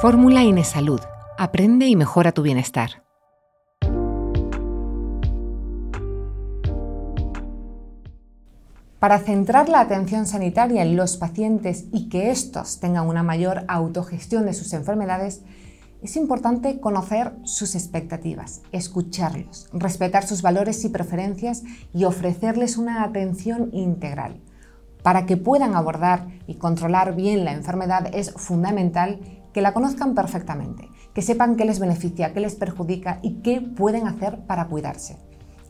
Fórmula Inesalud. Aprende y mejora tu bienestar. Para centrar la atención sanitaria en los pacientes y que estos tengan una mayor autogestión de sus enfermedades, es importante conocer sus expectativas, escucharlos, respetar sus valores y preferencias y ofrecerles una atención integral. Para que puedan abordar y controlar bien la enfermedad es fundamental que la conozcan perfectamente, que sepan qué les beneficia, qué les perjudica y qué pueden hacer para cuidarse.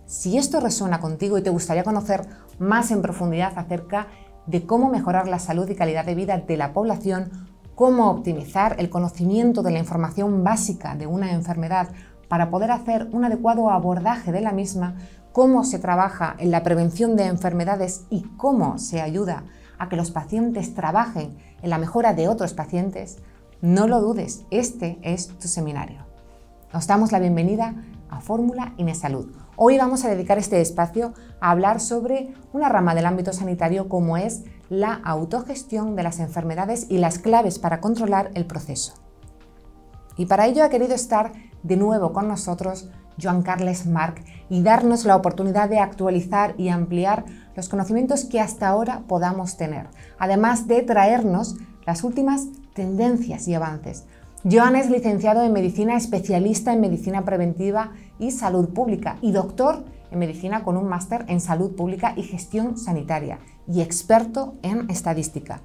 Si esto resuena contigo y te gustaría conocer más en profundidad acerca de cómo mejorar la salud y calidad de vida de la población, cómo optimizar el conocimiento de la información básica de una enfermedad para poder hacer un adecuado abordaje de la misma, cómo se trabaja en la prevención de enfermedades y cómo se ayuda a que los pacientes trabajen en la mejora de otros pacientes, no lo dudes, este es tu seminario. Os damos la bienvenida a Fórmula Inesalud. Hoy vamos a dedicar este espacio a hablar sobre una rama del ámbito sanitario como es la autogestión de las enfermedades y las claves para controlar el proceso. Y para ello ha querido estar de nuevo con nosotros Joan Carles Marc y darnos la oportunidad de actualizar y ampliar los conocimientos que hasta ahora podamos tener, además de traernos las últimas tendencias y avances. Joan es licenciado en medicina, especialista en medicina preventiva y salud pública y doctor en medicina con un máster en salud pública y gestión sanitaria y experto en estadística.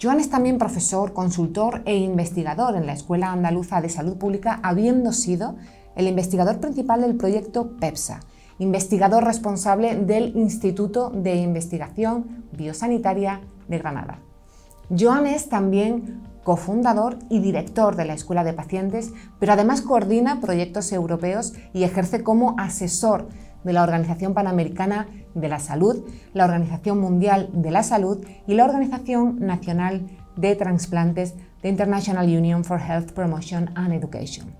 Joan es también profesor, consultor e investigador en la Escuela Andaluza de Salud Pública, habiendo sido el investigador principal del proyecto PEPSA, investigador responsable del Instituto de Investigación Biosanitaria de Granada. Joan es también cofundador y director de la Escuela de Pacientes, pero además coordina proyectos europeos y ejerce como asesor de la Organización Panamericana de la Salud, la Organización Mundial de la Salud y la Organización Nacional de Transplantes de International Union for Health Promotion and Education.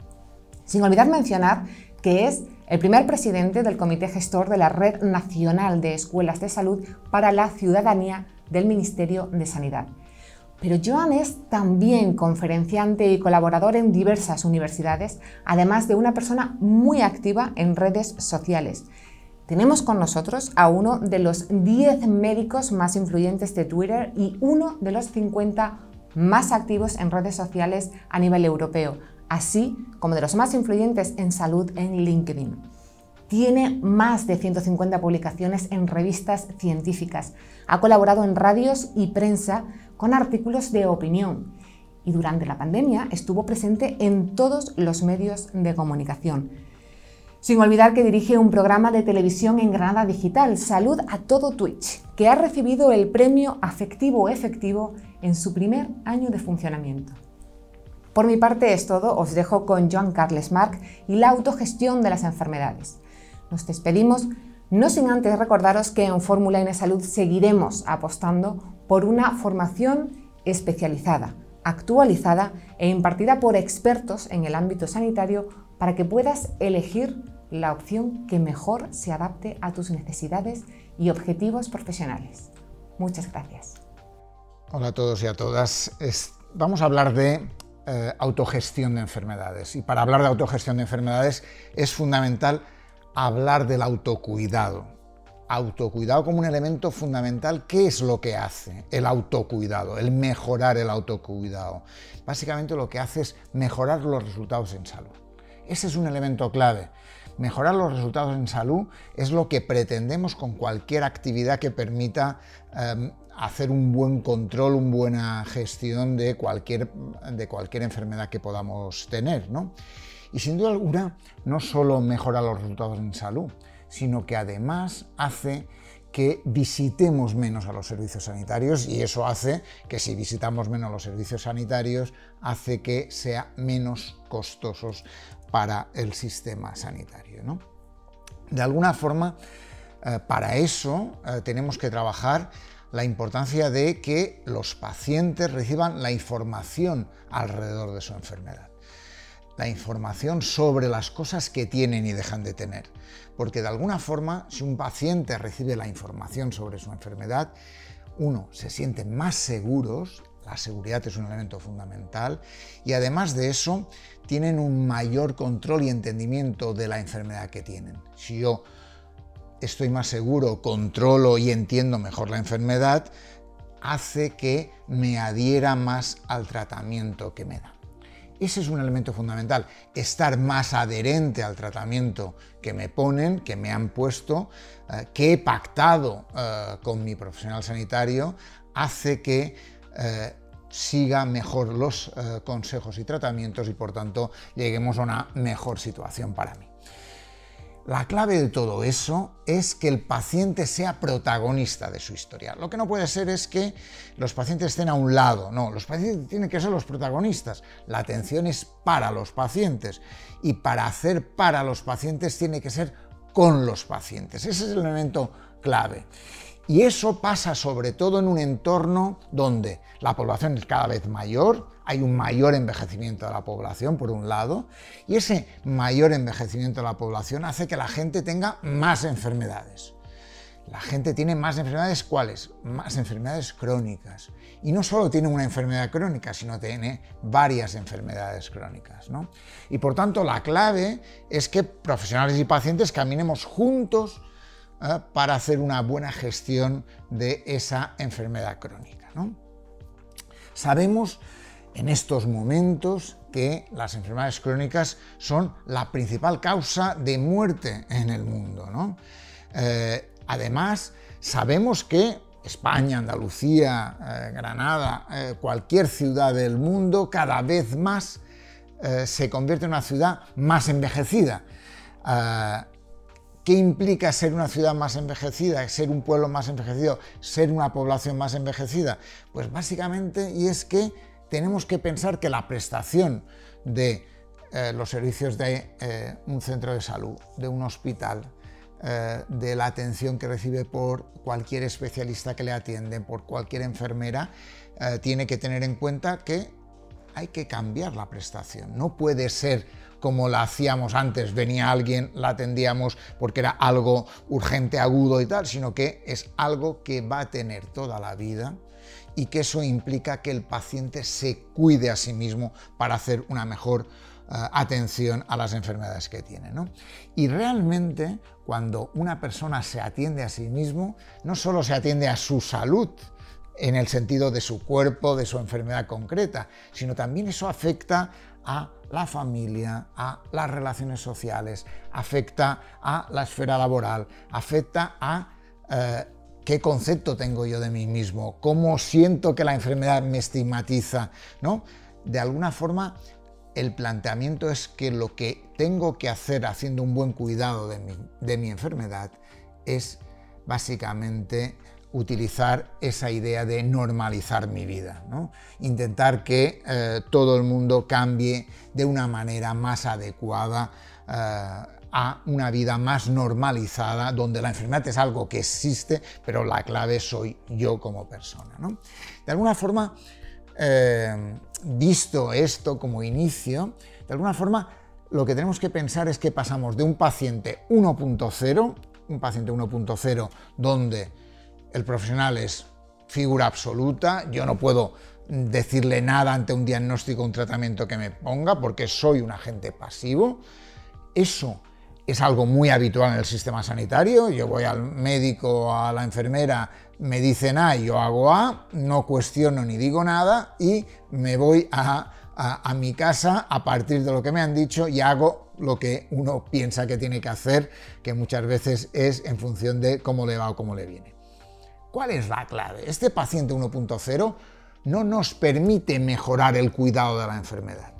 Sin olvidar mencionar que es el primer presidente del Comité Gestor de la Red Nacional de Escuelas de Salud para la Ciudadanía del Ministerio de Sanidad. Pero Joan es también conferenciante y colaborador en diversas universidades, además de una persona muy activa en redes sociales. Tenemos con nosotros a uno de los 10 médicos más influyentes de Twitter y uno de los 50 más activos en redes sociales a nivel europeo, así como de los más influyentes en salud en LinkedIn. Tiene más de 150 publicaciones en revistas científicas. Ha colaborado en radios y prensa con artículos de opinión y durante la pandemia estuvo presente en todos los medios de comunicación. Sin olvidar que dirige un programa de televisión en Granada Digital, Salud a todo Twitch, que ha recibido el premio Afectivo Efectivo en su primer año de funcionamiento. Por mi parte es todo, os dejo con Joan Carles Marc y la autogestión de las enfermedades. Nos despedimos, no sin antes recordaros que en Fórmula N Salud seguiremos apostando por una formación especializada, actualizada e impartida por expertos en el ámbito sanitario para que puedas elegir la opción que mejor se adapte a tus necesidades y objetivos profesionales. Muchas gracias. Hola a todos y a todas. vamos a hablar de eh, autogestión de enfermedades. Y para hablar de autogestión de enfermedades es fundamental hablar del autocuidado. Autocuidado como un elemento fundamental. ¿Qué es lo que hace el autocuidado? El mejorar el autocuidado. Básicamente lo que hace es mejorar los resultados en salud. Ese es un elemento clave. Mejorar los resultados en salud es lo que pretendemos con cualquier actividad que permita em, hacer un buen control, una buena gestión de cualquier, de cualquier enfermedad que podamos tener. ¿no? Y sin duda alguna, no solo mejora los resultados en salud, sino que además hace que visitemos menos a los servicios sanitarios y eso hace que si visitamos menos los servicios sanitarios, hace que sea menos costosos para el sistema sanitario. De alguna forma, eh, para eso eh, tenemos que trabajar la importancia de que los pacientes reciban la información alrededor de su enfermedad la información sobre las cosas que tienen y dejan de tener. Porque de alguna forma, si un paciente recibe la información sobre su enfermedad, uno, se sienten más seguros la seguridad es un elemento fundamental y además de eso tienen un mayor control y entendimiento de la enfermedad que tienen. Si yo estoy más seguro, controlo y entiendo mejor la enfermedad, hace que me adhiera más al tratamiento que me da. Ese es un elemento fundamental, estar más adherente al tratamiento que me ponen, que me han puesto, eh, que he pactado eh, con mi profesional sanitario, hace que eh, siga mejor los consejos y tratamientos y por tanto lleguemos a una mejor situación para mí. La clave de todo eso es que el paciente sea protagonista de su historia. Lo que no puede ser es que los pacientes estén a un lado, no, los pacientes tienen que ser los protagonistas. La atención es para los pacientes y para hacer para los pacientes tiene que ser con los pacientes. Ese es el elemento clave. Y eso pasa sobre todo en un entorno donde la población es cada vez mayor, hay un mayor envejecimiento de la población, por un lado, y ese mayor envejecimiento de la población hace que la gente tenga más enfermedades. La gente tiene más enfermedades, ¿cuáles? Más enfermedades crónicas. Y no solo tiene una enfermedad crónica, sino tiene varias enfermedades crónicas. Y por tanto, la clave es que profesionales y pacientes caminemos juntos ¿eh? para hacer una buena gestión de esa enfermedad crónica. Sabemos en estos momentos que las enfermedades crónicas son la principal causa de muerte en el mundo. Eh, además, sabemos que España, Andalucía, eh, Granada, cualquier ciudad del mundo cada vez más se convierte en una ciudad más envejecida. ¿Qué implica ser una ciudad más envejecida, ser un pueblo más envejecido, ser una población más envejecida? Pues básicamente, y es que tenemos que pensar que la prestación de eh, los servicios de eh, un centro de salud, de un hospital, eh, de la atención que recibe por cualquier especialista que le atiende, por cualquier enfermera, tiene que tener en cuenta que hay que cambiar la prestación. No puede ser como la hacíamos antes, venía alguien, la atendíamos porque era algo urgente, agudo y tal, sino que es algo que va a tener toda la vida y que eso implica que el paciente se cuide a sí mismo para hacer una mejor eh, atención a las enfermedades que tiene. Y realmente cuando una persona se atiende a sí mismo, no solo se atiende a su salud, en el sentido de su cuerpo, de su enfermedad concreta, sino también eso afecta a la familia, a las relaciones sociales, afecta a la esfera laboral, afecta a eh, qué concepto tengo yo de mí mismo, cómo siento que la enfermedad me estigmatiza, ¿no? De alguna forma, el planteamiento es que lo que tengo que hacer haciendo un buen cuidado de mi, enfermedad es básicamente utilizar esa idea de normalizar mi vida, intentar que eh, todo el mundo cambie de una manera más adecuada eh, a una vida más normalizada, donde la enfermedad es algo que existe, pero la clave soy yo como persona. De alguna forma, eh, visto esto como inicio, de alguna forma lo que tenemos que pensar es que pasamos de un paciente 1.0, un paciente 1.0 donde el profesional es figura absoluta, yo no puedo decirle nada ante un diagnóstico un tratamiento que me ponga porque soy un agente pasivo. Eso es algo muy habitual en el sistema sanitario. Yo voy al médico, a la enfermera, me dicen A yo hago A, no cuestiono ni digo nada y me voy a, a, mi casa a partir de lo que me han dicho y hago lo que uno piensa que tiene que hacer, que muchas veces es en función de cómo le va o cómo le viene. ¿Cuál es la clave? Este paciente 1.0 no nos permite mejorar el cuidado de la enfermedad.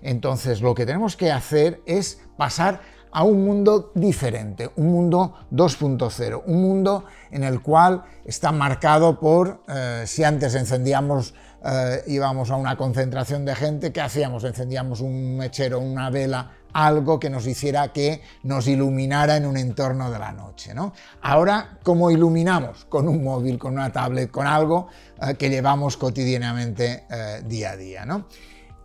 Entonces lo que tenemos que hacer es pasar a un mundo diferente, un mundo 2.0, un mundo en el cual está marcado por, eh, si antes encendíamos, eh, íbamos a una concentración de gente, ¿qué hacíamos? Encendíamos un mechero, una vela, algo que nos hiciera que nos iluminara en un entorno de la noche. ¿no? Ahora, ¿cómo iluminamos? Con un móvil, con una tablet, con algo eh, que llevamos cotidianamente día a día. ¿no?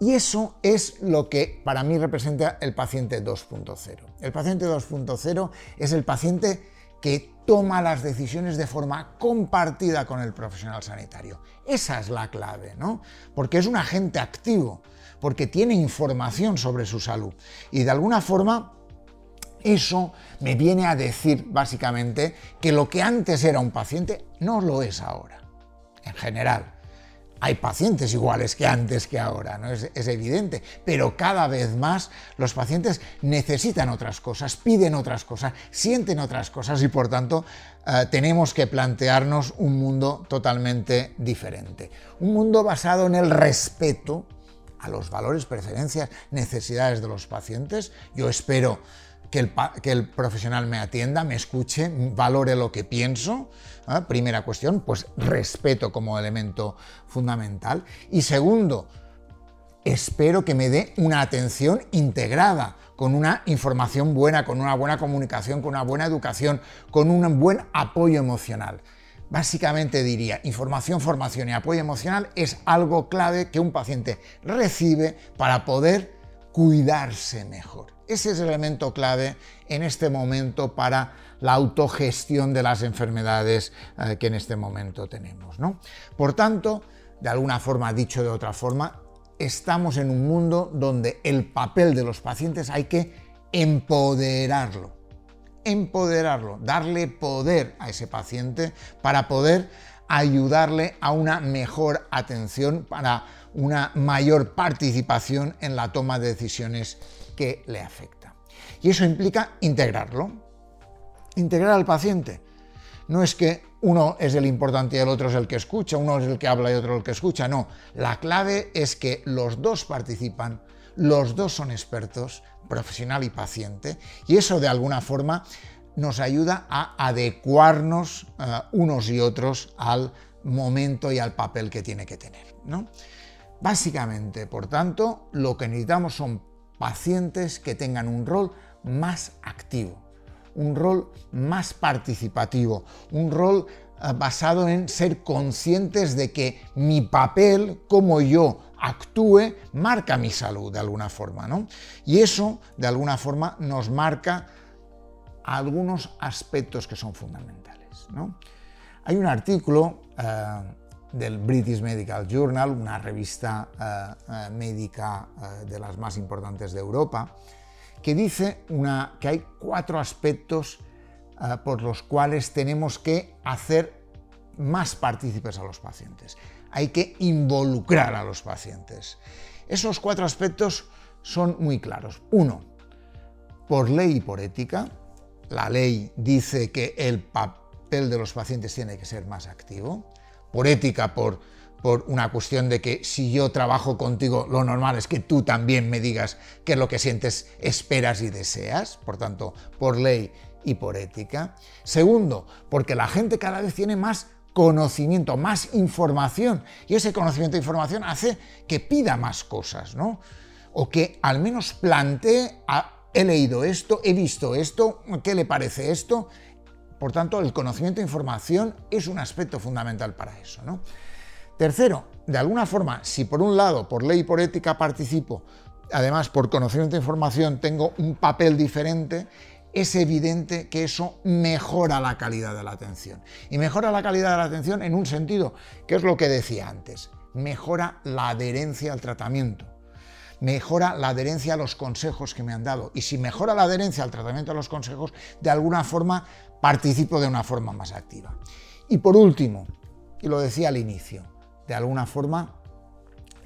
Y eso es lo que para mí representa el paciente 2.0. El paciente 2.0 es el paciente que toma las decisiones de forma compartida con el profesional sanitario. Esa es la clave, ¿no? Porque es un agente activo, porque tiene información sobre su salud y de alguna forma eso me viene a decir básicamente que lo que antes era un paciente no lo es ahora, en general. Hay pacientes iguales que antes que ahora, ¿no? es, evidente, pero cada vez más los pacientes necesitan otras cosas, piden otras cosas, sienten otras cosas y por tanto eh, tenemos que plantearnos un mundo totalmente diferente. Un mundo basado en el respeto a los valores, preferencias, necesidades de los pacientes. Yo espero que el, profesional me atienda, me escuche, valore lo que pienso. ¿eh? Primera cuestión, pues respeto como elemento fundamental. Y segundo, espero que me dé una atención integrada, con una información buena, con una buena comunicación, con una buena educación, con un buen apoyo emocional. Básicamente diría, información, formación y apoyo emocional es algo clave que un paciente recibe para poder cuidarse mejor. Ese es el elemento clave en este momento para la autogestión de las enfermedades eh, que en este momento tenemos. ¿no? Por tanto, de alguna forma, dicho de otra forma, estamos en un mundo donde el papel de los pacientes hay que empoderarlo. Empoderarlo, darle poder a ese paciente para poder ayudarle a una mejor atención, para una mayor participación en la toma de decisiones que le afecta. Y eso implica integrarlo, integrar al paciente. No es que uno es el importante y el otro es el que escucha, uno es el que habla y otro el que escucha, no. La clave es que los dos participan, los dos son expertos, profesional y paciente, y eso de alguna forma nos ayuda a adecuarnos eh, unos y otros al momento y al papel que tiene que tener. ¿no? Básicamente, por tanto, lo que necesitamos son pacientes que tengan un rol más activo, un rol más participativo, un rol eh, basado en ser conscientes de que mi papel, como yo actúe, marca mi salud de alguna forma, ¿no? Y eso, de alguna forma, nos marca algunos aspectos que son fundamentales, ¿no? Hay un artículo eh, del British Medical Journal, una revista eh, eh, médica eh, de las más importantes de Europa, que dice una, que hay cuatro aspectos por los cuales tenemos que hacer más partícipes a los pacientes. Hay que involucrar a los pacientes. Esos cuatro aspectos son muy claros. Uno, por ley y por ética, la ley dice que el papel de los pacientes tiene que ser más activo por ética, por, por una cuestión de que si yo trabajo contigo, lo normal es que tú también me digas qué es lo que sientes, esperas y deseas, por tanto, por ley y por ética. Segundo, porque la gente cada vez tiene más conocimiento, más información, y ese conocimiento e información hace que pida más cosas, ¿no? O que al menos plantee, he leído esto, he visto esto, ¿qué le parece esto? Por tanto, el conocimiento e información es un aspecto fundamental para eso. ¿no? Tercero, de alguna forma, si por un lado, por ley y por ética participo, además por conocimiento e información tengo un papel diferente, es evidente que eso mejora la calidad de la atención. Y mejora la calidad de la atención en un sentido, que es lo que decía antes, mejora la adherencia al tratamiento mejora la adherencia a los consejos que me han dado. Y si mejora la adherencia al tratamiento a los consejos, de alguna forma participo de una forma más activa. Y por último, y lo decía al inicio, de alguna forma,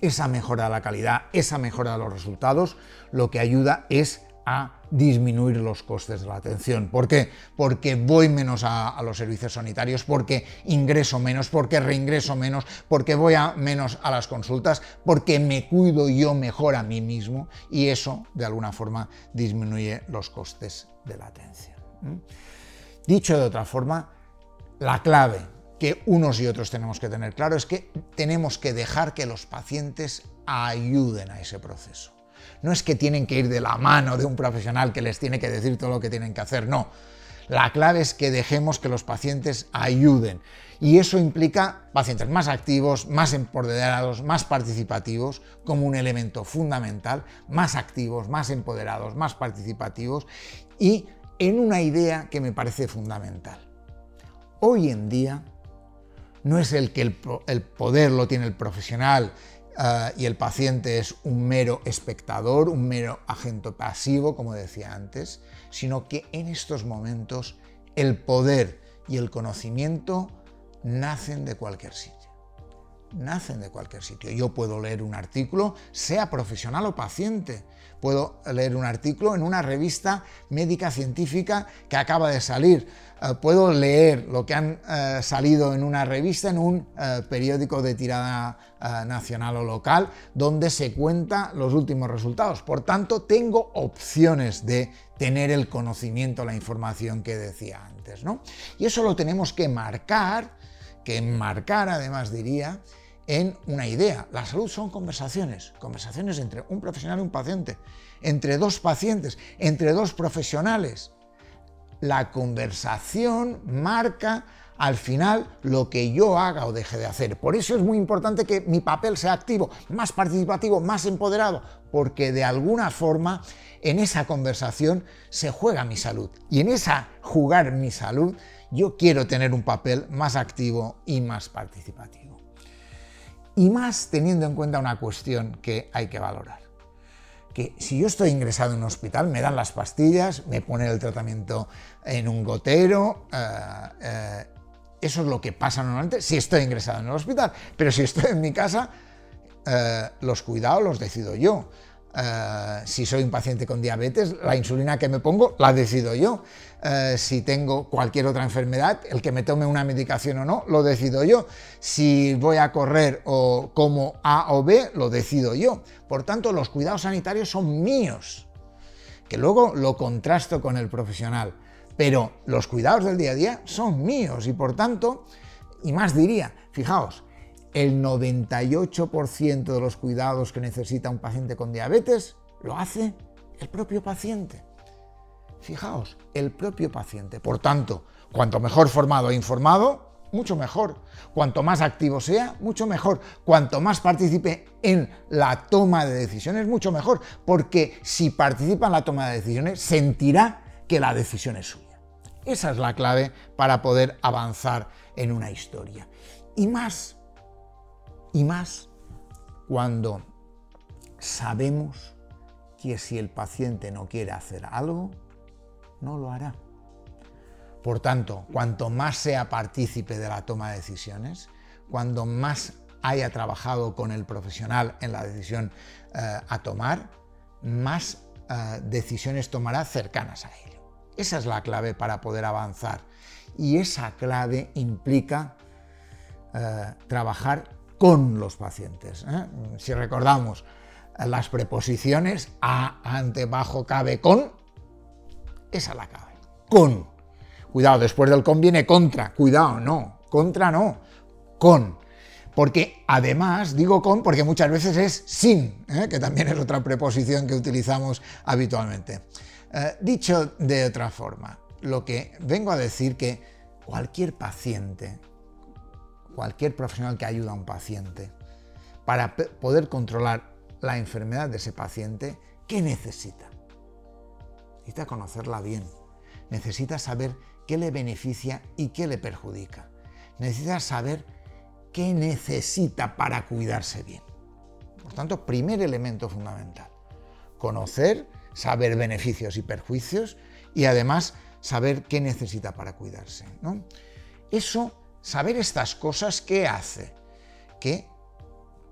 esa mejora de la calidad, esa mejora de los resultados, lo que ayuda es a disminuir los costes de la atención. ¿Por qué? Porque voy menos a, los servicios sanitarios, porque ingreso menos, porque reingreso menos, porque voy a menos a las consultas, porque me cuido yo mejor a mí mismo y eso de alguna forma disminuye los costes de la atención. Dicho de otra forma, la clave que unos y otros tenemos que tener claro es que tenemos que dejar que los pacientes ayuden a ese proceso. No es que tienen que ir de la mano de un profesional que les tiene que decir todo lo que tienen que hacer, no. La clave es que dejemos que los pacientes ayuden. Y eso implica pacientes más activos, más empoderados, más participativos, como un elemento fundamental, más activos, más empoderados, más participativos y en una idea que me parece fundamental. Hoy en día no es el que el, poder lo tiene el profesional eh, y el paciente es un mero espectador, un mero agente pasivo, como decía antes, sino que en estos momentos el poder y el conocimiento nacen de cualquier sitio. Nacen de cualquier sitio. Yo puedo leer un artículo, sea profesional o paciente. Puedo leer un artículo en una revista médica científica que acaba de salir. Eh, puedo leer lo que han eh, salido en una revista, en un eh, periódico de tirada nacional o local, donde se cuenta los últimos resultados. Por tanto, tengo opciones de tener el conocimiento, la información que decía antes. ¿no? Y eso lo tenemos que marcar, que marcar además diría, en una idea. La salud son conversaciones, conversaciones entre un profesional y un paciente, entre dos pacientes, entre dos profesionales. La conversación marca al final lo que yo haga o deje de hacer. Por eso es muy importante que mi papel sea activo, más participativo, más empoderado, porque de alguna forma en esa conversación se juega mi salud. Y en esa jugar mi salud yo quiero tener un papel más activo y más participativo. Y más teniendo en cuenta una cuestión que hay que valorar. Que si yo estoy ingresado en un hospital, me dan las pastillas, me ponen el tratamiento en un gotero, eh, eh, eso es lo que pasa normalmente si estoy ingresado en el hospital. Pero si estoy en mi casa, eh, los cuidados los decido yo. Si soy un paciente con diabetes, la insulina que me pongo la decido yo. Eh, si tengo cualquier otra enfermedad, el que me tome una medicación o no, lo decido yo. Si voy a correr o como A o B, lo decido yo. Por tanto, los cuidados sanitarios son míos, que luego lo contrasto con el profesional pero los cuidados del día a día son míos y por tanto, y más diría, fijaos, el 98% de los cuidados que necesita un paciente con diabetes lo hace el propio paciente. Fijaos, el propio paciente. Por tanto, cuanto mejor formado e informado, mucho mejor. Cuanto más activo sea, mucho mejor. Cuanto más participe en la toma de decisiones, mucho mejor. Porque si participa en la toma de decisiones, sentirá que la decisión es suya. Esa es la clave para poder avanzar en una historia. Y más, y más cuando sabemos que si el paciente no quiere hacer algo, no lo hará. Por tanto, cuanto más sea partícipe de la toma de decisiones, cuando más haya trabajado con el profesional en la decisión eh, a tomar, más eh, decisiones tomará cercanas a él. Esa es la clave para poder avanzar. Y esa clave implica eh, trabajar con los pacientes. Si recordamos las preposiciones a, ante, bajo, cabe, con, esa es la clave. Con. Cuidado, después del con viene contra. Cuidado, no. Contra no. Con. Porque además digo con porque muchas veces es sin, ¿eh? que también es otra preposición que utilizamos habitualmente. Eh, dicho de otra forma, lo que vengo a decir que cualquier paciente, cualquier profesional que ayuda a un paciente, para poder controlar la enfermedad de ese paciente, ¿qué necesita? Necesita conocerla bien, necesita saber qué le beneficia y qué le perjudica. Necesita saber qué necesita para cuidarse bien. Por tanto, primer elemento fundamental, conocer saber beneficios y perjuicios y además saber qué necesita para cuidarse. ¿no? Eso, saber estas cosas, ¿qué hace? Que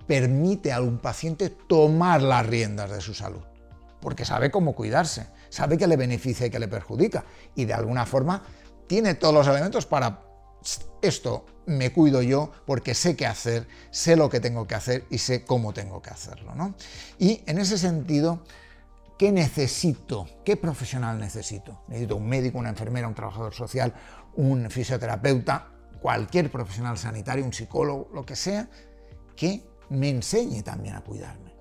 permite a un paciente tomar las riendas de su salud, porque sabe cómo cuidarse, sabe que le beneficia y que le perjudica, y de alguna forma tiene todos los elementos para esto me cuido yo porque sé qué hacer, sé lo que tengo que hacer y sé cómo tengo que hacerlo. ¿no? Y en ese sentido, ¿Qué necesito? ¿Qué profesional necesito? Necesito un médico, una enfermera, un trabajador social, un fisioterapeuta, cualquier profesional sanitario, un psicólogo, lo que sea, que me enseñe también a cuidarme.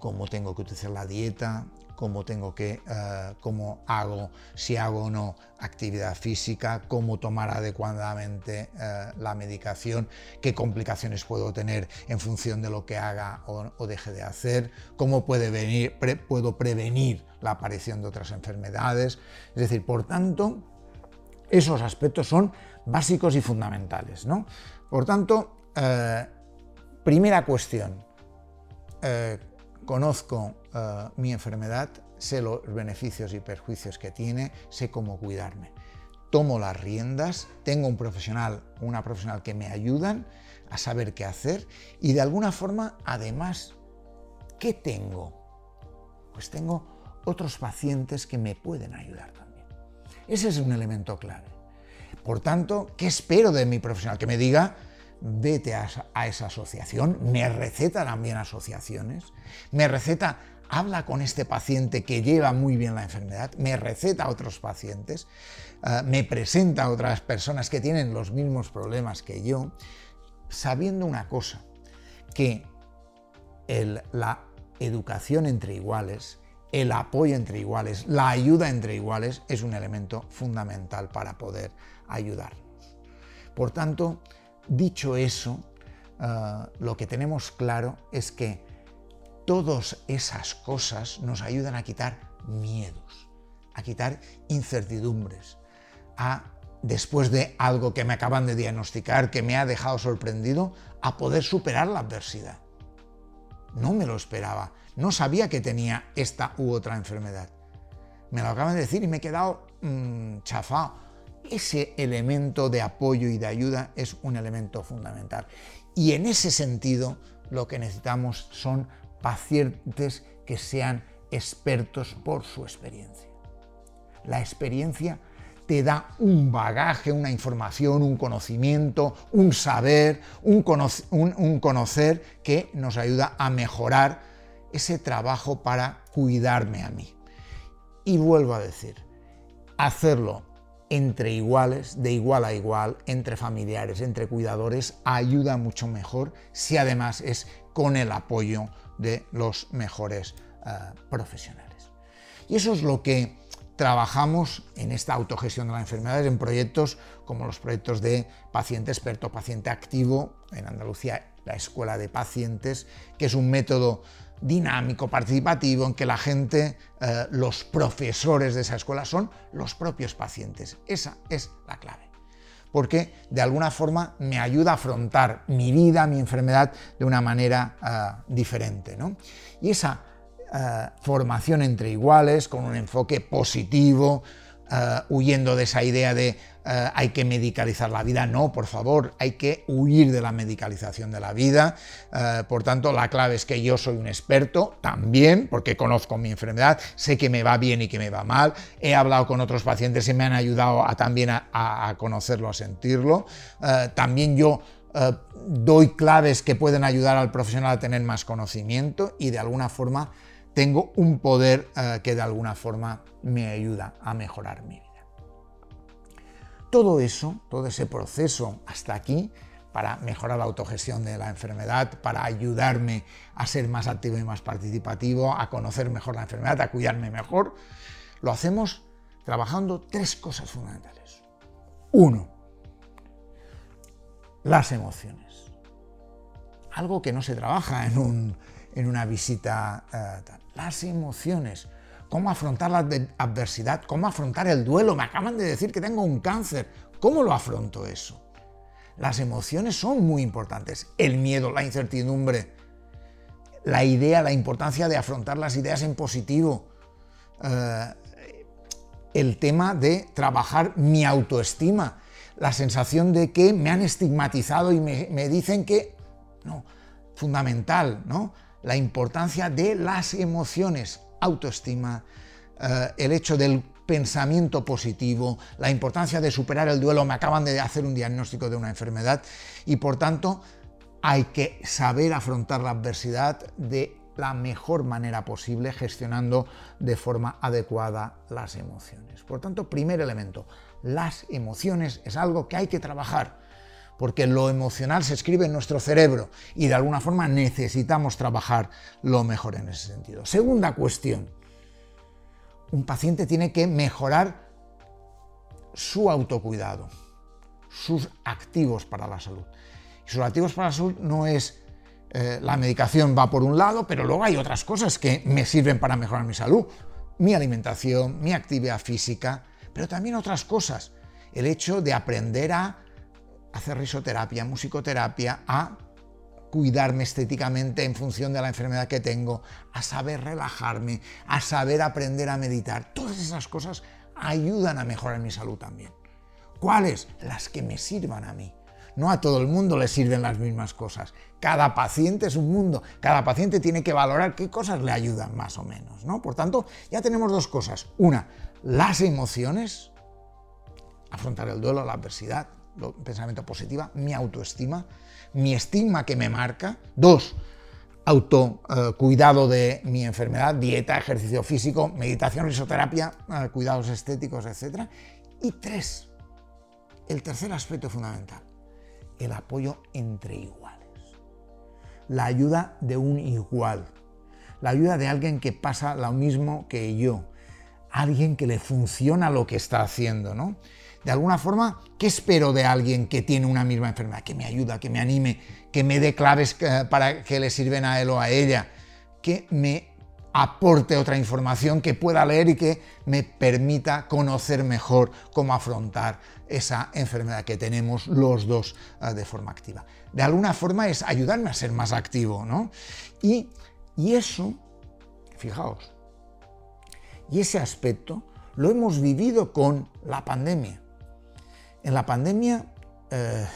Cómo tengo que utilizar la dieta, cómo tengo que, eh, cómo hago, si hago o no actividad física, cómo tomar adecuadamente eh, la medicación, qué complicaciones puedo tener en función de lo que haga o, deje de hacer, cómo puede venir, puedo prevenir la aparición de otras enfermedades. Es decir, por tanto, esos aspectos son básicos y fundamentales. ¿no? Por tanto, eh, primera cuestión, conozco eh, mi enfermedad, sé los beneficios y perjuicios que tiene, sé cómo cuidarme. Tomo las riendas, tengo un profesional, una profesional que me ayudan a saber qué hacer y de alguna forma, además, ¿qué tengo? Pues tengo otros pacientes que me pueden ayudar también. Ese es un elemento clave. Por tanto, ¿qué espero de mi profesional? Que me diga, vete a, esa asociación, me receta también asociaciones, me receta, habla con este paciente que lleva muy bien la enfermedad, me receta a otros pacientes, eh, me presenta a otras personas que tienen los mismos problemas que yo, sabiendo una cosa, que la educación entre iguales, el apoyo entre iguales, la ayuda entre iguales es un elemento fundamental para poder ayudarnos. Por tanto, Dicho eso, ah, lo que tenemos claro es que todas esas cosas nos ayudan a quitar miedos, a quitar incertidumbres, a, después de algo que me acaban de diagnosticar, que me ha dejado sorprendido, a poder superar la adversidad. No me lo esperaba, no sabía que tenía esta u otra enfermedad. Me lo acaban de decir y me he quedado mm, chafado ese elemento de apoyo y de ayuda es un elemento fundamental. Y en ese sentido, lo que necesitamos son pacientes que sean expertos por su experiencia. La experiencia te da un bagaje, una información, un conocimiento, un saber, un, conocer que nos ayuda a mejorar ese trabajo para cuidarme a mí. Y vuelvo a decir, hacerlo entre iguales, de igual a igual, entre familiares, entre cuidadores, ayuda mucho mejor si además es con el apoyo de los mejores eh, profesionales. Y eso es lo que trabajamos en esta autogestión de las enfermedades en proyectos como los proyectos de paciente experto, paciente activo, en Andalucía la Escuela de Pacientes, que es un método dinámico, participativo, en que la gente, eh, los profesores de esa escuela son los propios pacientes. Esa es la clave. Porque de alguna forma me ayuda a afrontar mi vida, mi enfermedad de una manera eh, diferente. Y esa eh, formación entre iguales, con un enfoque positivo, huyendo de esa idea de eh, hay que medicalizar la vida. No, por favor, hay que huir de la medicalización de la vida. Eh, por tanto, la clave es que yo soy un experto también, porque conozco mi enfermedad, sé que me va bien y que me va mal. He hablado con otros pacientes y me han ayudado a, también a, conocerlo, a sentirlo. Eh, también yo doy claves que pueden ayudar al profesional a tener más conocimiento y de alguna forma tengo un poder que de alguna forma me ayuda a mejorar mi vida. Todo eso, todo ese proceso hasta aquí, para mejorar la autogestión de la enfermedad, para ayudarme a ser más activo y más participativo, a conocer mejor la enfermedad, a cuidarme mejor, lo hacemos trabajando tres cosas fundamentales. Uno, las emociones. Algo que no se trabaja en, una visita. Eh, las emociones cómo afrontar la adversidad, cómo afrontar el duelo. Me acaban de decir que tengo un cáncer. ¿Cómo lo afronto eso? Las emociones son muy importantes. El miedo, la incertidumbre, la idea, la importancia de afrontar las ideas en positivo. Eh, el tema de trabajar mi autoestima, la sensación de que me han estigmatizado y me, me dicen que... No, fundamental, ¿no? La importancia de las emociones autoestima, eh, el hecho del pensamiento positivo, la importancia de superar el duelo. Me acaban de hacer un diagnóstico de una enfermedad y por tanto hay que saber afrontar la adversidad de la mejor manera posible, gestionando de forma adecuada las emociones. Por tanto, primer elemento, las emociones es algo que hay que trabajar, porque lo emocional se escribe en nuestro cerebro y de alguna forma necesitamos trabajar lo mejor en ese sentido. Segunda cuestión, un paciente tiene que mejorar su autocuidado, sus activos para la salud. Y sus activos para la salud no es eh, la medicación va por un lado, pero luego hay otras cosas que me sirven para mejorar mi salud. Mi alimentación, mi actividad física, pero también otras cosas. El hecho de aprender a hacer risoterapia, musicoterapia, a cuidarme estéticamente en función de la enfermedad que tengo, a saber relajarme, a saber aprender a meditar. Todas esas cosas ayudan a mejorar mi salud también. ¿Cuáles? Las que me sirvan a mí. No a todo el mundo le sirven las mismas cosas. Cada paciente es un mundo. Cada paciente tiene que valorar qué cosas le ayudan más o menos. ¿no? Por tanto, ya tenemos dos cosas. Una, las emociones, afrontar el duelo, la adversidad, pensamiento positiva, mi autoestima, mi estigma que me marca. Dos, autocuidado de mi enfermedad, dieta, ejercicio físico, meditación, risoterapia, eh, cuidados estéticos, etc. Y tres, el tercer aspecto fundamental, el apoyo entre iguales. La ayuda de un igual. La ayuda de alguien que pasa lo mismo que yo. Alguien que le funciona lo que está haciendo, ¿no? De alguna forma, ¿qué espero de alguien que tiene una misma enfermedad? Que me ayuda, que me anime, que me dé claves eh, para que le sirven a él o a ella, que me aporte otra información que pueda leer y que me permita conocer mejor cómo afrontar esa enfermedad que tenemos los dos eh, de forma activa. De alguna forma es ayudarme a ser más activo, ¿no? Y, y eso, fijaos, y ese aspecto lo hemos vivido con la pandemia. En la pandemia eh,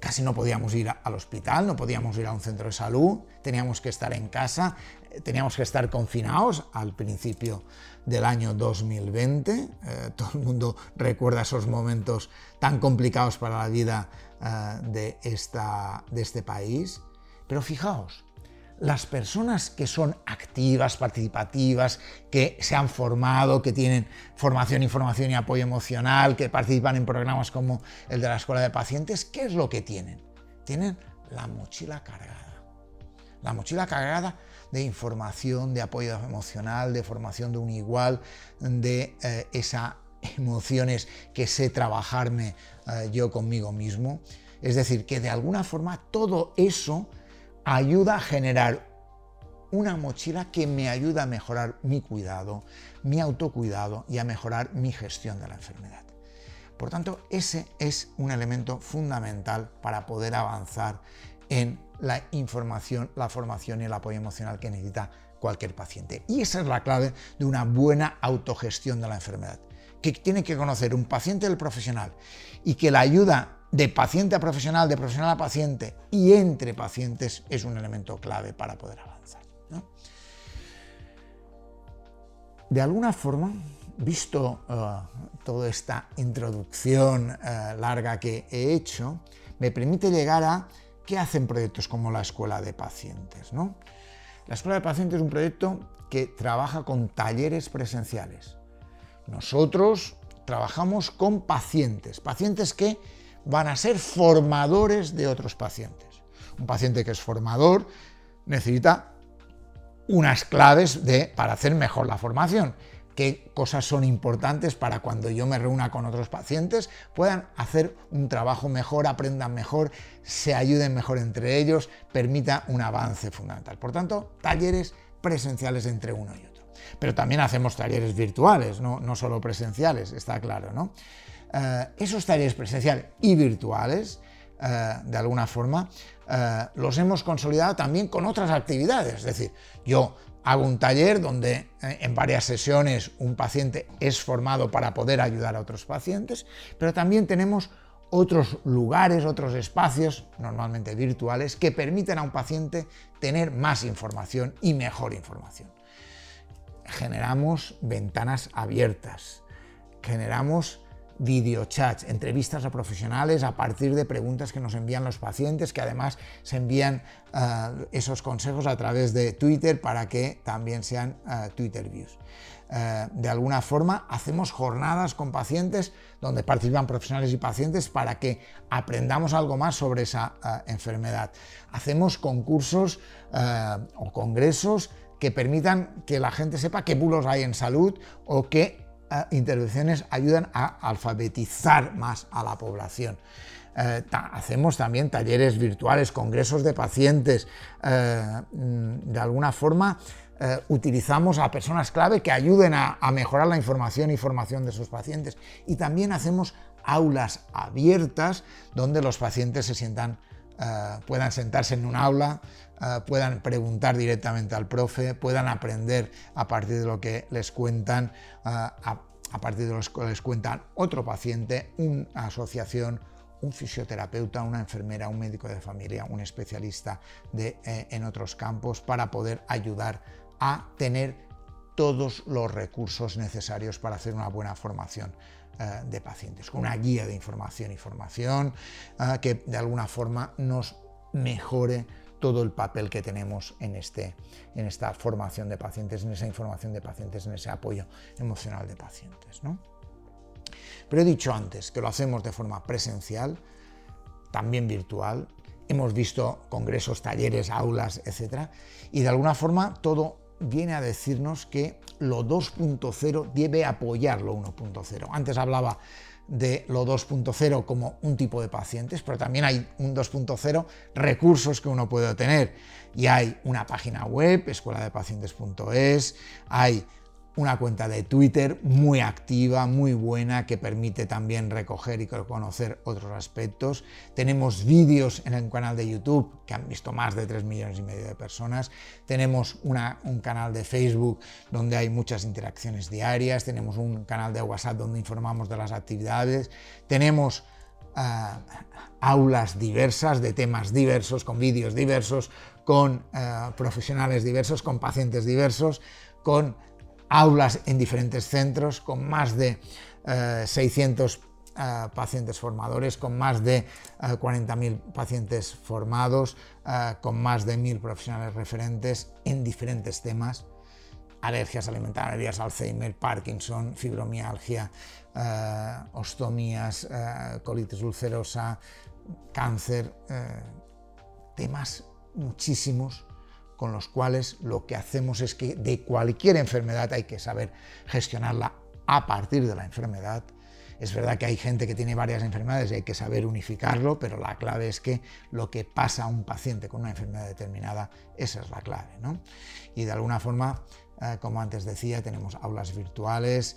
casi no podíamos ir al hospital, no podíamos ir a un centro de salud, teníamos que estar en casa, eh, teníamos que estar confinados al principio del año 2020. Eh, todo el mundo recuerda esos momentos tan complicados para la vida de, esta, de este país. Pero fijaos, las personas que son activas, participativas, que se han formado, que tienen formación, información y apoyo emocional, que participan en programas como el de la Escuela de Pacientes, ¿qué es lo que tienen? Tienen la mochila cargada. La mochila cargada de información, de apoyo emocional, de formación de un igual, de eh, esas emociones que sé trabajarme eh, yo conmigo mismo. Es decir, que de alguna forma todo eso ayuda a generar una mochila que me ayuda a mejorar mi cuidado, mi autocuidado y a mejorar mi gestión de la enfermedad. Por tanto, ese es un elemento fundamental para poder avanzar en la información, la formación y el apoyo emocional que necesita cualquier paciente. Y esa es la clave de una buena autogestión de la enfermedad, que tiene que conocer un paciente del profesional y que la ayuda de paciente a profesional, de profesional a paciente y entre pacientes es un elemento clave para poder avanzar. De alguna forma, visto uh, toda esta introducción uh, larga que he hecho, me permite llegar a qué hacen proyectos como la Escuela de Pacientes. ¿no? La Escuela de Pacientes es un proyecto que trabaja con talleres presenciales. Nosotros trabajamos con pacientes, pacientes que van a ser formadores de otros pacientes. Un paciente que es formador necesita unas claves de, para hacer mejor la formación. Qué cosas son importantes para cuando yo me reúna con otros pacientes puedan hacer un trabajo mejor, aprendan mejor, se ayuden mejor entre ellos, permita un avance fundamental. Por tanto, talleres presenciales entre uno y otro. Pero también hacemos talleres virtuales, no, no solo presenciales, está claro, ¿no? Eh, esos talleres presenciales y virtuales, eh, de alguna forma, eh, los hemos consolidado también con otras actividades. Es decir, yo hago un taller donde en varias sesiones un paciente es formado para poder ayudar a otros pacientes, pero también tenemos otros lugares, otros espacios, normalmente virtuales, que permiten a un paciente tener más información y mejor información. Generamos ventanas abiertas, generamos videochats, entrevistas a profesionales a partir de preguntas que nos envían los pacientes, que además se envían eh, esos consejos a través de Twitter para que también sean eh, Twitter Views. Eh, de alguna forma hacemos jornadas con pacientes donde participan profesionales y pacientes para que aprendamos algo más sobre esa enfermedad. Hacemos concursos o congresos que permitan que la gente sepa qué bulos hay en salud o qué eh, intervenciones ayudan a alfabetizar más a la población. Eh, hacemos también talleres virtuales, congresos de pacientes, eh, mm, de alguna forma utilizamos a personas clave que ayuden a, a, mejorar la información y formación de sus pacientes. Y también hacemos aulas abiertas donde los pacientes se sientan eh, puedan sentarse en un aula, eh, puedan preguntar directamente al profe, puedan aprender a partir de lo que les cuentan, eh, a, partir de lo que les cuentan otro paciente, una asociación, un fisioterapeuta, una enfermera, un médico de familia, un especialista de, en otros campos para poder ayudar a tener todos los recursos necesarios para hacer una buena formación eh, de pacientes, con una guía de información y formación eh, que de alguna forma nos mejore todo el papel que tenemos en, este, en esta formación de pacientes, en esa información de pacientes, en ese apoyo emocional de pacientes. Pero he dicho antes que lo hacemos de forma presencial, también virtual, hemos visto congresos, talleres, aulas, etc. Y de alguna forma todo viene a decirnos que lo 2.0 debe apoyar lo 1.0. Antes hablaba de lo 2.0 como un tipo de pacientes, pero también hay un 2.0 recursos que uno puede tener. Y hay una página web, escuela de pacientes.es, hay una cuenta de Twitter muy activa, muy buena, que permite también recoger y conocer otros aspectos. Tenemos vídeos en el canal de YouTube que han visto más de 3 millones y medio de personas. Tenemos un canal de Facebook donde hay muchas interacciones diarias. Tenemos un canal de WhatsApp donde informamos de las actividades. Tenemos ah, aulas diversas de temas diversos, con vídeos diversos, con ah, profesionales diversos, con pacientes diversos, con aulas en diferentes centros con más de 600 eh, eh, pacientes formadores, con más de 40.000 eh, pacientes formados, con más de 1.000 profesionales referentes en diferentes temas, alergias alimentarias, Alzheimer, Parkinson, fibromialgia, ostomías, colitis ulcerosa, cáncer, temas muchísimos con los cuales lo que hacemos es que de cualquier enfermedad hay que saber gestionarla a partir de la enfermedad. Es verdad que hay gente que tiene varias enfermedades y hay que saber unificarlo, pero la clave es que lo que pasa a un paciente con una enfermedad determinada, esa es la clave. ¿no? Y de alguna forma, eh, como antes decía, tenemos aulas virtuales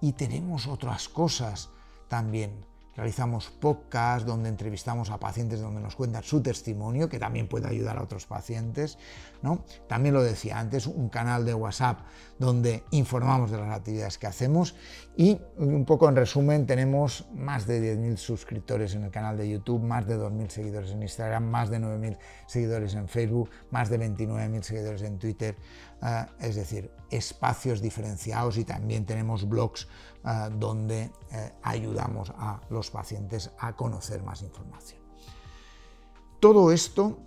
y tenemos otras cosas también realizamos podcasts donde entrevistamos a pacientes donde nos cuentan su testimonio, que también puede ayudar a otros pacientes. ¿no? También lo decía antes, un canal de WhatsApp donde informamos de las actividades que hacemos y un poco en resumen tenemos más de 10.000 suscriptores en el canal de YouTube, más de 2.000 seguidores en Instagram, más de 9.000 seguidores en Facebook, más de 29.000 seguidores en Twitter, eh, es decir, espacios diferenciados y también tenemos blogs eh, donde eh, ayudamos a los pacientes a conocer más información. Todo esto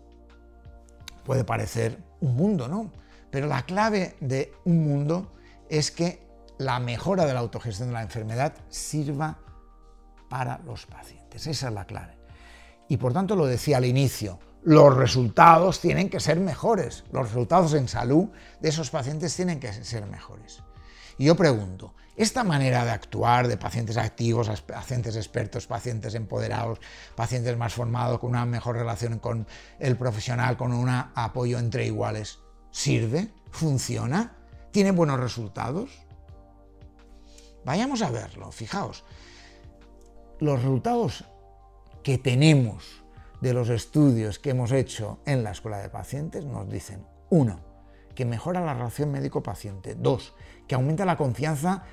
puede parecer un mundo, ¿no? Pero la clave de un mundo es que la mejora de la autogestión de la enfermedad sirva para los pacientes. Esa es la clave. Y por tanto lo decía al inicio, los resultados tienen que ser mejores. Los resultados en salud de esos pacientes tienen que ser mejores. Y yo pregunto, esta manera de actuar de pacientes activos, pacientes expertos, pacientes empoderados, pacientes más formados, con una mejor relación con el profesional, con un apoyo entre iguales, ¿sirve? ¿Funciona? ¿Tiene buenos resultados? Vayamos a verlo, fijaos. Los resultados que tenemos de los estudios que hemos hecho en la escuela de pacientes nos dicen, uno, que mejora la relación médico-paciente, dos, que aumenta la confianza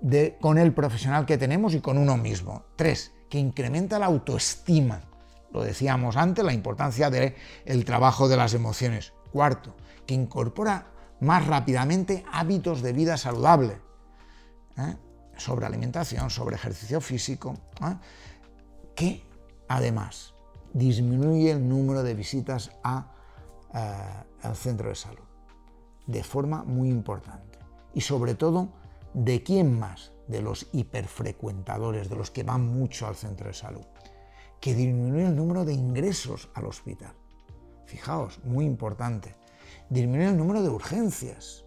de, con el profesional que tenemos y con uno mismo, tres, que incrementa la autoestima, lo decíamos antes, la importancia del el trabajo de las emociones, cuarto, que incorpora más rápidamente hábitos de vida saludable, ¿eh? sobre alimentación, sobre ejercicio físico, ¿eh? que además disminuye el número de visitas eh, al centro de salud de forma muy importante. Y sobre todo, ¿de quién más? De los hiperfrecuentadores, de los que van mucho al centro de salud, que disminuye el número de ingresos al hospital. Fijaos, muy importante. disminuye el número de urgencias.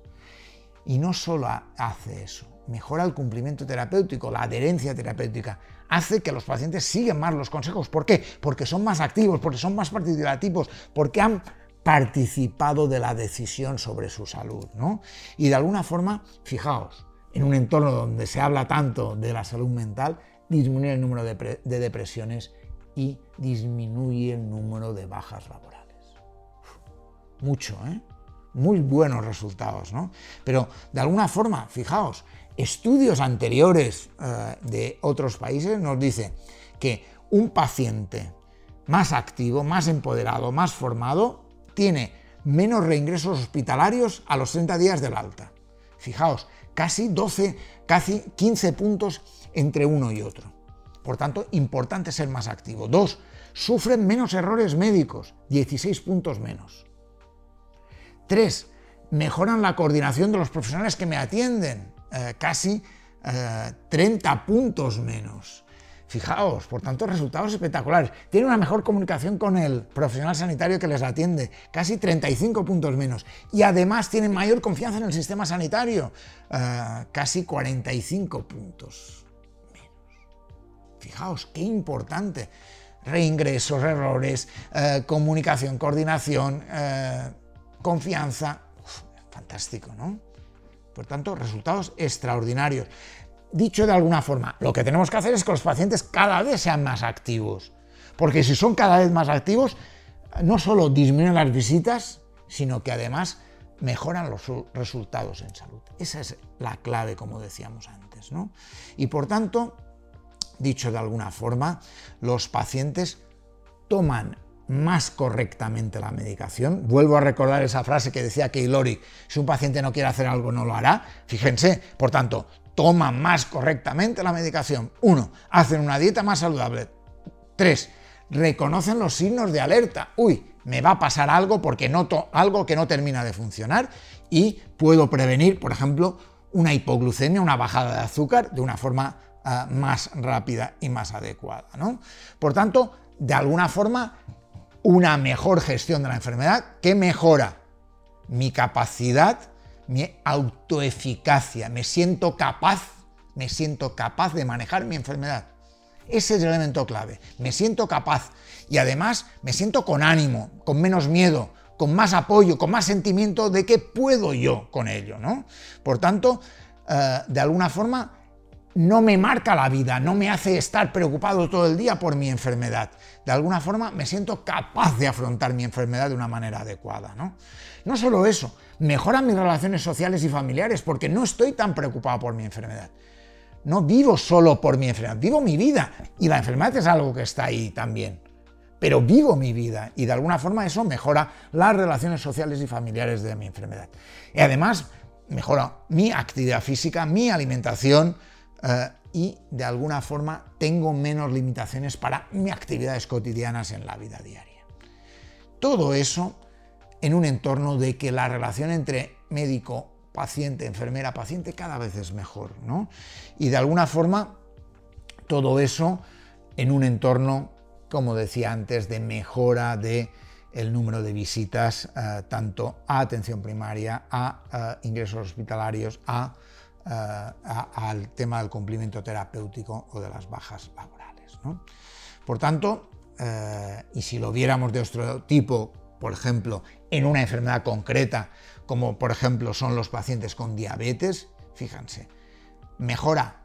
Y no solo hace eso, mejora el cumplimiento terapéutico, la adherencia terapéutica, hace que los pacientes sigan más los consejos. ¿Por qué? Porque son más activos, porque son más participativos, porque han participado de la decisión sobre su salud. ¿no? Y de alguna forma, fijaos, en un entorno donde se habla tanto de la salud mental, disminuye el número de, depresiones y disminuye el número de bajas laborales. mucho, ¿eh? Muy buenos resultados, ¿no? Pero de alguna forma, fijaos, estudios anteriores eh, de otros países nos dicen que un paciente más activo, más empoderado, más formado, tiene menos reingresos hospitalarios a los 30 días del alta. Fijaos, casi 12, casi 15 puntos entre uno y otro. Por tanto, importante ser más activo. Dos, sufren menos errores médicos, 16 puntos menos. Tres, mejoran la coordinación de los profesionales que me atienden, eh, casi 30 eh, puntos menos. Fijaos, por tanto, resultados espectaculares. Tiene una mejor comunicación con el profesional sanitario que les atiende, casi 35 puntos menos. Y además tienen mayor confianza en el sistema sanitario, eh, casi 45 puntos menos. Fijaos, qué importante. Reingresos, errores, eh, comunicación, coordinación, confianza. fantástico, ¿no? Por tanto, resultados extraordinarios. Dicho de alguna forma, lo que tenemos que hacer es que los pacientes cada vez sean más activos, porque si son cada vez más activos, no solo disminuyen las visitas, sino que además mejoran los resultados en salud. Esa es la clave, como decíamos antes. ¿no? Y por tanto, dicho de alguna forma, los pacientes toman más correctamente la medicación. Vuelvo a recordar esa frase que decía Keylori, si un paciente no quiere hacer algo, no lo hará. Fíjense, por tanto, toman más correctamente la medicación. Uno, hacen una dieta más saludable. Tres, reconocen los signos de alerta. Uy, me va a pasar algo porque noto algo que no termina de funcionar y puedo prevenir, por ejemplo, una hipoglucemia, una bajada de azúcar de una forma ah, más rápida y más adecuada. ¿no? Por tanto, de alguna forma, una mejor gestión de la enfermedad que mejora mi capacidad mi autoeficacia, me siento capaz, me siento capaz de manejar mi enfermedad. Ese es el elemento clave, me siento capaz y además me siento con ánimo, con menos miedo, con más apoyo, con más sentimiento de que puedo yo con ello, ¿no? Por tanto, eh, de alguna forma, no me marca la vida, no me hace estar preocupado todo el día por mi enfermedad. De alguna forma me siento capaz de afrontar mi enfermedad de una manera adecuada. No, no solo eso, mejora mis relaciones sociales y familiares porque no estoy tan preocupado por mi enfermedad. No vivo solo por mi enfermedad, vivo mi vida y la enfermedad es algo que está ahí también. Pero vivo mi vida y de alguna forma eso mejora las relaciones sociales y familiares de mi enfermedad. Y además mejora mi actividad física, mi alimentación, eh, y de alguna forma tengo menos limitaciones para mis actividades cotidianas en la vida diaria. Todo eso en un entorno de que la relación entre médico, paciente, enfermera, paciente cada vez es mejor, ¿no? Y de alguna forma todo eso en un entorno, como decía antes, de mejora de el número de visitas eh, tanto a atención primaria, a eh, ingresos hospitalarios, a eh, al tema del cumplimiento terapéutico o de las bajas laborales. Por tanto, eh, y si lo viéramos de otro tipo, por ejemplo, en una enfermedad concreta, como por ejemplo son los pacientes con diabetes, fíjense, mejora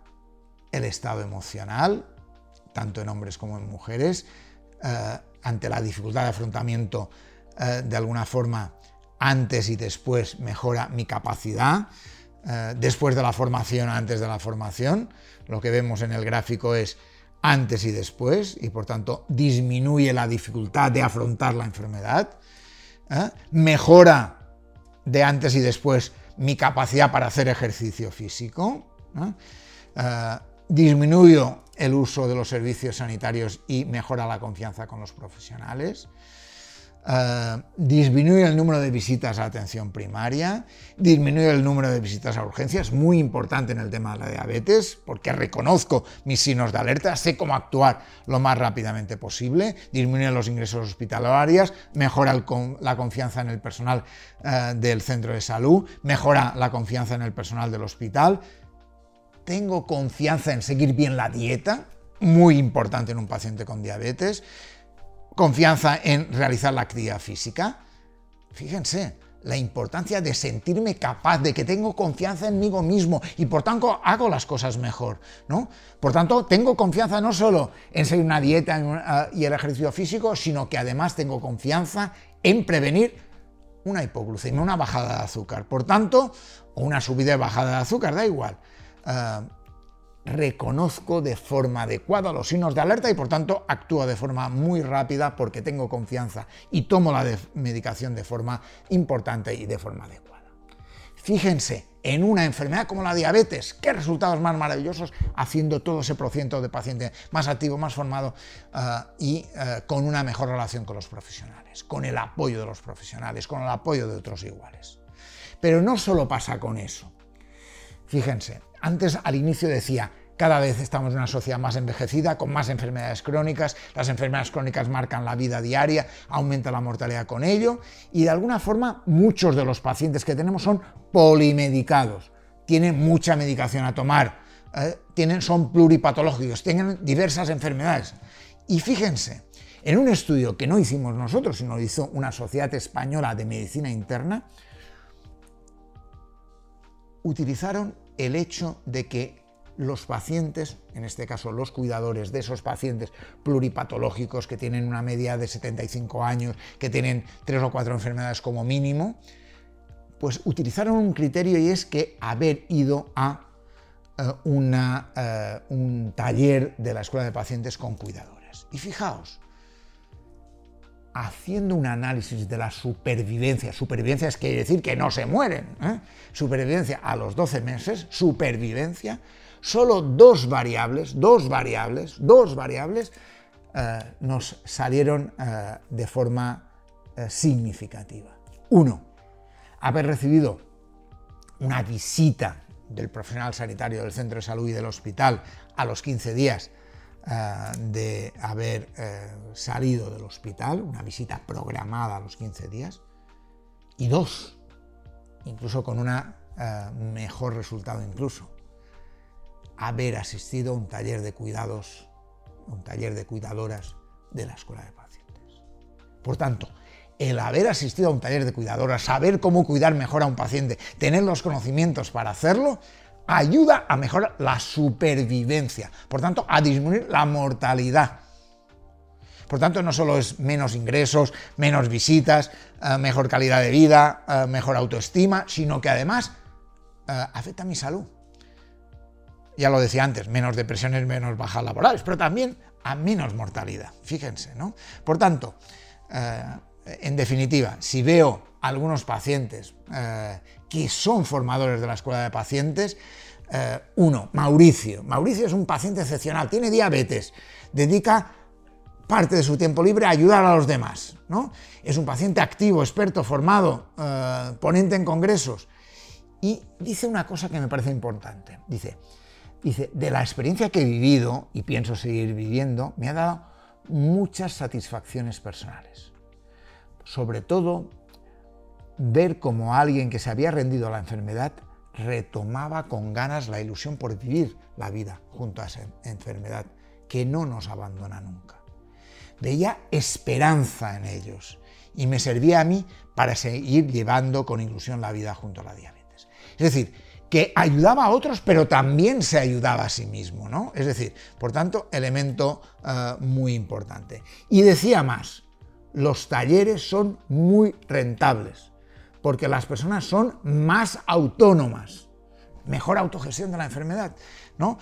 el estado emocional, tanto en hombres como en mujeres, eh, ante la dificultad de afrontamiento, de alguna forma, antes y después mejora mi capacidad, eh, después de la formación, antes de la formación. Lo que vemos en el gráfico es antes y después, y por tanto disminuye la dificultad de afrontar la enfermedad. ¿eh? Mejora de antes y después mi capacidad para hacer ejercicio físico. ¿eh? disminuye el uso de los servicios sanitarios y mejora la confianza con los profesionales. Eh, disminuir el número de visitas a atención primaria, disminuir el número de visitas a urgencias, muy importante en el tema de la diabetes, porque reconozco mis signos de alerta, sé cómo actuar lo más rápidamente posible, disminuir los ingresos hospitalarios, mejora la confianza en el personal eh, del centro de salud, mejora la confianza en el personal del hospital, tengo confianza en seguir bien la dieta, muy importante en un paciente con diabetes, confianza en realizar la actividad física. Fíjense, la importancia de sentirme capaz, de que tengo confianza en mí mismo y por tanto hago las cosas mejor, ¿no? Por tanto, tengo confianza no solo en seguir una dieta y el ejercicio físico, sino que además tengo confianza en prevenir una hipoglucemia, una bajada de azúcar. Por tanto, o una subida y bajada de azúcar, da igual. Eh, reconozco de forma adecuada los signos de alerta y por tanto actúo de forma muy rápida porque tengo confianza y tomo la medicación de forma importante y de forma adecuada. Fíjense, en una enfermedad como la diabetes, qué resultados más maravillosos haciendo todo ese procento de paciente más activo, más formado eh, y eh, con una mejor relación con los profesionales, con el apoyo de los profesionales, con el apoyo de otros iguales. Pero no solo pasa con eso. Fíjense, antes al inicio decía, cada vez estamos en una sociedad más envejecida, con más enfermedades crónicas, las enfermedades crónicas marcan la vida diaria, aumenta la mortalidad con ello, y de alguna forma muchos de los pacientes que tenemos son polimedicados, tienen mucha medicación a tomar, ¿eh? tienen, son pluripatológicos, tienen diversas enfermedades. Y fíjense, en un estudio que no hicimos nosotros, sino lo hizo una sociedad española de medicina interna, utilizaron el hecho de que los pacientes, en este caso los cuidadores de esos pacientes pluripatológicos que tienen una media de 75 años, que tienen tres o cuatro enfermedades como mínimo, pues utilizaron un criterio y es que haber ido a eh, eh, un taller de la escuela de pacientes con cuidadores. Y fijaos, haciendo un análisis de la supervivencia, supervivencia es quiere decir que no se mueren, ¿eh? supervivencia a los 12 meses, supervivencia, solo dos variables, dos variables, dos variables eh, nos salieron eh, de forma significativa. Uno, haber recibido una visita del profesional sanitario del centro de salud y del hospital a los 15 días de haber eh, salido del hospital, una visita programada a los 15 días, y dos, incluso con un eh, mejor resultado incluso, haber asistido a un taller de cuidados, un taller de cuidadoras de la escuela de pacientes. Por tanto, el haber asistido a un taller de cuidadoras, saber cómo cuidar mejor a un paciente, tener los conocimientos para hacerlo, ayuda a mejorar la supervivencia, por tanto, a disminuir la mortalidad. Por tanto, no solo es menos ingresos, menos visitas, eh, mejor calidad de vida, eh, mejor autoestima, sino que además eh, afecta a mi salud. Ya lo decía antes, menos depresiones, menos bajas laborales, pero también a menos mortalidad. Fíjense, ¿no? Por tanto, en definitiva, si veo algunos pacientes que son formadores de la escuela de pacientes. Eh, uno, Mauricio. Mauricio es un paciente excepcional, tiene diabetes, dedica parte de su tiempo libre a ayudar a los demás. ¿no? Es un paciente activo, experto, formado, eh, ponente en congresos. Y dice una cosa que me parece importante. Dice, dice, de la experiencia que he vivido y pienso seguir viviendo, me ha dado muchas satisfacciones personales. Sobre todo ver cómo alguien que se había rendido a la enfermedad retomaba con ganas la ilusión por vivir la vida junto a esa enfermedad que no nos abandona nunca. Veía esperanza en ellos y me servía a mí para seguir llevando con ilusión la vida junto a la diabetes. Es decir, que ayudaba a otros, pero también se ayudaba a sí mismo, ¿no? Es decir, por tanto, elemento eh, muy importante. Y decía más, los talleres son muy rentables porque las personas son más autónomas, mejor autogestión de la enfermedad, ¿no?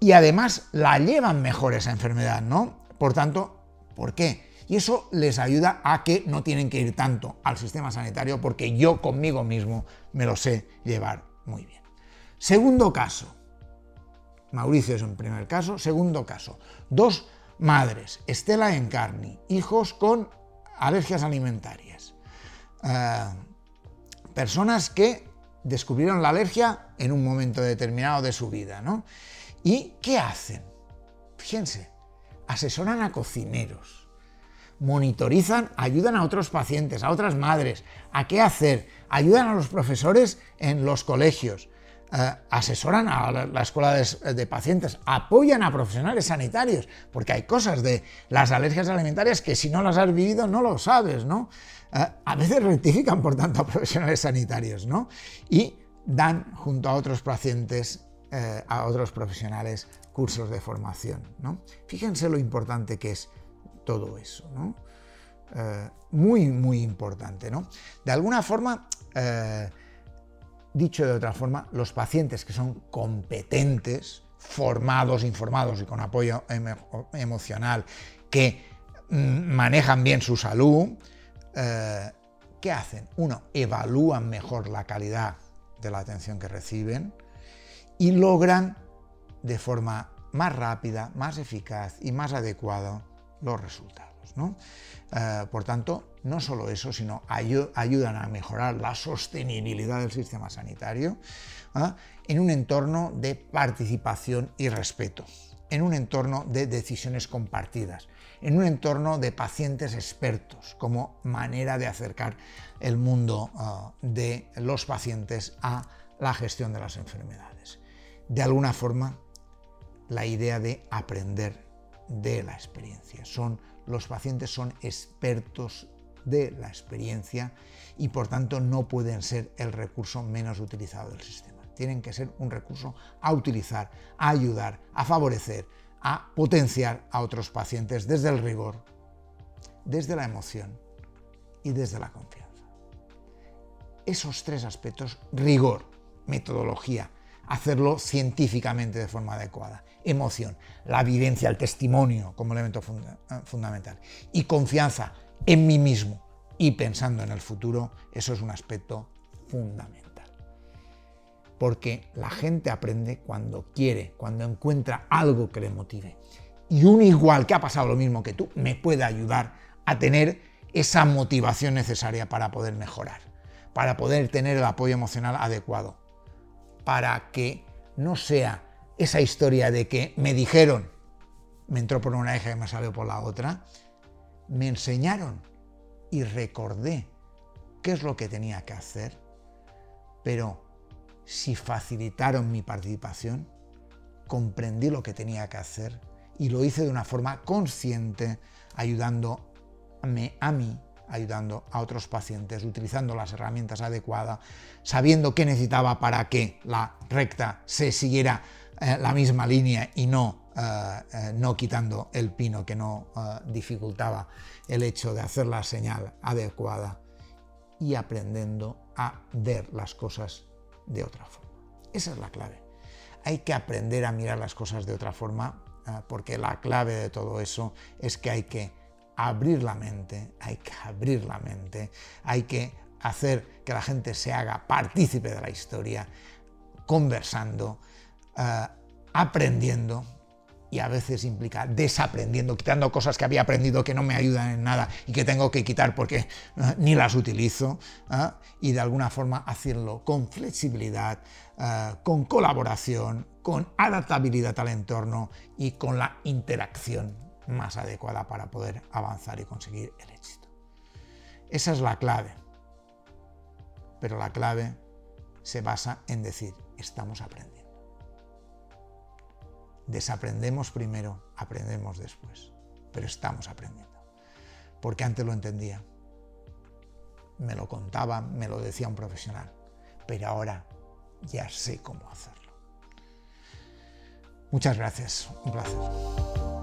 Y además la llevan mejor esa enfermedad, ¿no? Por tanto, ¿por qué? Y eso les ayuda a que no tienen que ir tanto al sistema sanitario porque yo conmigo mismo me lo sé llevar muy bien. Segundo caso. Mauricio es un primer caso. Segundo caso. Dos madres, Estela Encarni, hijos con alergias alimentarias. Eh, personas que descubrieron la alergia en un momento determinado de su vida, ¿no? ¿Y qué hacen? Fíjense, asesoran a cocineros, monitorizan, ayudan a otros pacientes, a otras madres, a qué hacer, ayudan a los profesores en los colegios, eh, asesoran a la, escuela de, pacientes, apoyan a profesionales sanitarios, porque hay cosas de las alergias alimentarias que si no las has vivido no lo sabes, ¿no? Eh, a veces rectifican, por tanto, a profesionales sanitarios, ¿no? Y dan junto a otros pacientes, eh, a otros profesionales, cursos de formación, ¿no? Fíjense lo importante que es todo eso, ¿no? muy, muy importante, ¿no? De alguna forma, Dicho de otra forma, los pacientes que son competentes, formados, informados y con apoyo emocional, que mm, manejan bien su salud, eh, ¿qué hacen? Uno, evalúan mejor la calidad de la atención que reciben y logran de forma más rápida, más eficaz y más adecuada los resultados. ¿no? Eh, por tanto, no solo eso, sino ayudan a mejorar la sostenibilidad del sistema sanitario ¿ah? en un entorno de participación y respeto, en un entorno de decisiones compartidas, en un entorno de pacientes expertos como manera de acercar el mundo ah, de los pacientes a la gestión de las enfermedades. De alguna forma, la idea de aprender de la experiencia. Son los pacientes son expertos de la experiencia y por tanto no pueden ser el recurso menos utilizado del sistema. Tienen que ser un recurso a utilizar, a ayudar, a favorecer, a potenciar a otros pacientes desde el rigor, desde la emoción y desde la confianza. Esos tres aspectos, rigor, metodología, hacerlo científicamente de forma adecuada. Emoción, la vivencia, el testimonio como elemento fundamental. Y confianza en mí mismo y pensando en el futuro, eso es un aspecto fundamental. Porque la gente aprende cuando quiere, cuando encuentra algo que le motive. Y un igual que ha pasado lo mismo que tú, me puede ayudar a tener esa motivación necesaria para poder mejorar, para poder tener el apoyo emocional adecuado, para que no sea esa historia de que me dijeron, me entró por una eje y me salió por la otra, me enseñaron y recordé qué es lo que tenía que hacer, pero si facilitaron mi participación, comprendí lo que tenía que hacer y lo hice de una forma consciente, ayudándome a mí ayudando a otros pacientes, utilizando las herramientas adecuadas, sabiendo qué necesitaba para que la recta se siguiera eh, la misma línea y no, no quitando el pino que no dificultaba el hecho de hacer la señal adecuada y aprendiendo a ver las cosas de otra forma. Esa es la clave. Hay que aprender a mirar las cosas de otra forma porque la clave de todo eso es que hay que abrir la mente, hay que abrir la mente, hay que hacer que la gente se haga partícipe de la historia, conversando, eh, aprendiendo y a veces implica desaprendiendo, quitando cosas que había aprendido que no me ayudan en nada y que tengo que quitar porque eh, ni las utilizo, eh, y de alguna forma hacerlo con flexibilidad, con colaboración, con adaptabilidad al entorno y con la interacción más adecuada para poder avanzar y conseguir el éxito. Esa es la clave. Pero la clave se basa en decir, estamos aprendiendo. Desaprendemos primero, aprendemos después, pero estamos aprendiendo. Porque antes lo entendía, me lo contaba, me lo decía un profesional, pero ahora ya sé cómo hacerlo. Muchas gracias, un placer.